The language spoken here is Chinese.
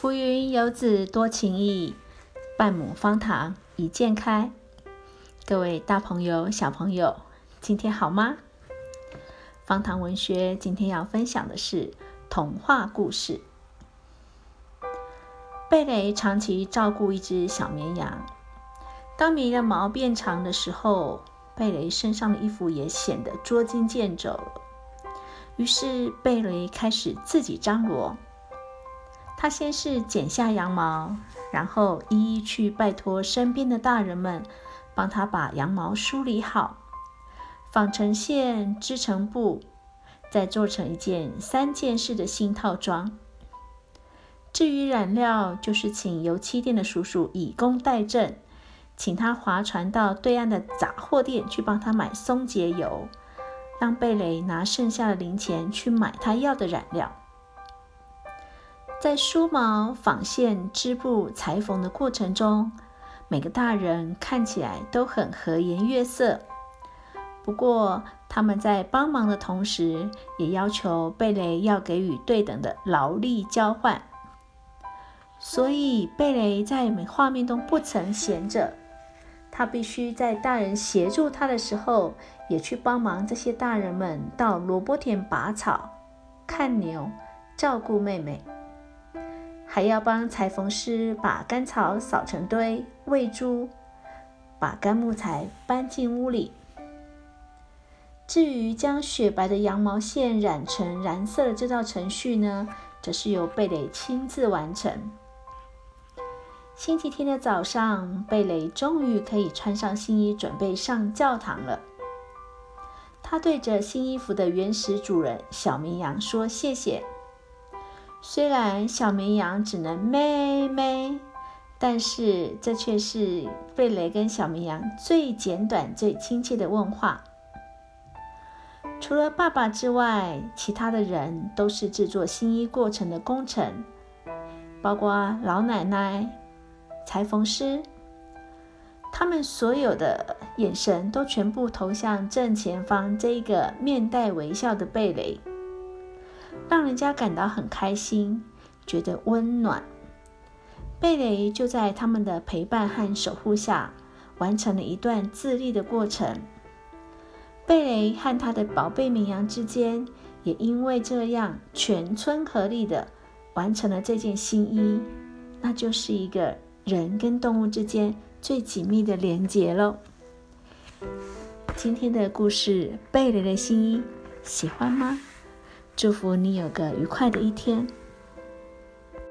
浮云游子多情意，半亩方塘一鉴开。各位大朋友、小朋友，今天好吗？方塘文学今天要分享的是童话故事。贝雷长期照顾一只小绵羊，当绵羊毛变长的时候，贝雷身上的衣服也显得捉襟见肘。于是贝雷开始自己张罗。他先是剪下羊毛，然后一一去拜托身边的大人们，帮他把羊毛梳理好，纺成线，织成布，再做成一件三件式的新套装。至于染料，就是请油漆店的叔叔以工代赈，请他划船到对岸的杂货店去帮他买松节油，让贝雷拿剩下的零钱去买他要的染料。在梳毛、纺线、织布、裁缝的过程中，每个大人看起来都很和颜悦色。不过，他们在帮忙的同时，也要求贝雷要给予对等的劳力交换。所以，贝雷在每画面中不曾闲着，他必须在大人协助他的时候，也去帮忙这些大人们到萝卜田拔草、看牛、照顾妹妹。还要帮裁缝师把干草扫成堆，喂猪，把干木材搬进屋里。至于将雪白的羊毛线染成蓝色的这道程序呢，则是由贝雷亲自完成。星期天的早上，贝雷终于可以穿上新衣，准备上教堂了。他对着新衣服的原始主人小绵羊说：“谢谢。”虽然小绵羊只能咩咩，但是这却是贝雷跟小绵羊最简短、最亲切的问话。除了爸爸之外，其他的人都是制作新衣过程的工程，包括老奶奶、裁缝师，他们所有的眼神都全部投向正前方这一个面带微笑的贝雷。让人家感到很开心，觉得温暖。贝雷就在他们的陪伴和守护下，完成了一段自立的过程。贝雷和他的宝贝绵羊之间，也因为这样全村合力的完成了这件新衣，那就是一个人跟动物之间最紧密的连结喽。今天的故事《贝雷的新衣》，喜欢吗？祝福你有个愉快的一天。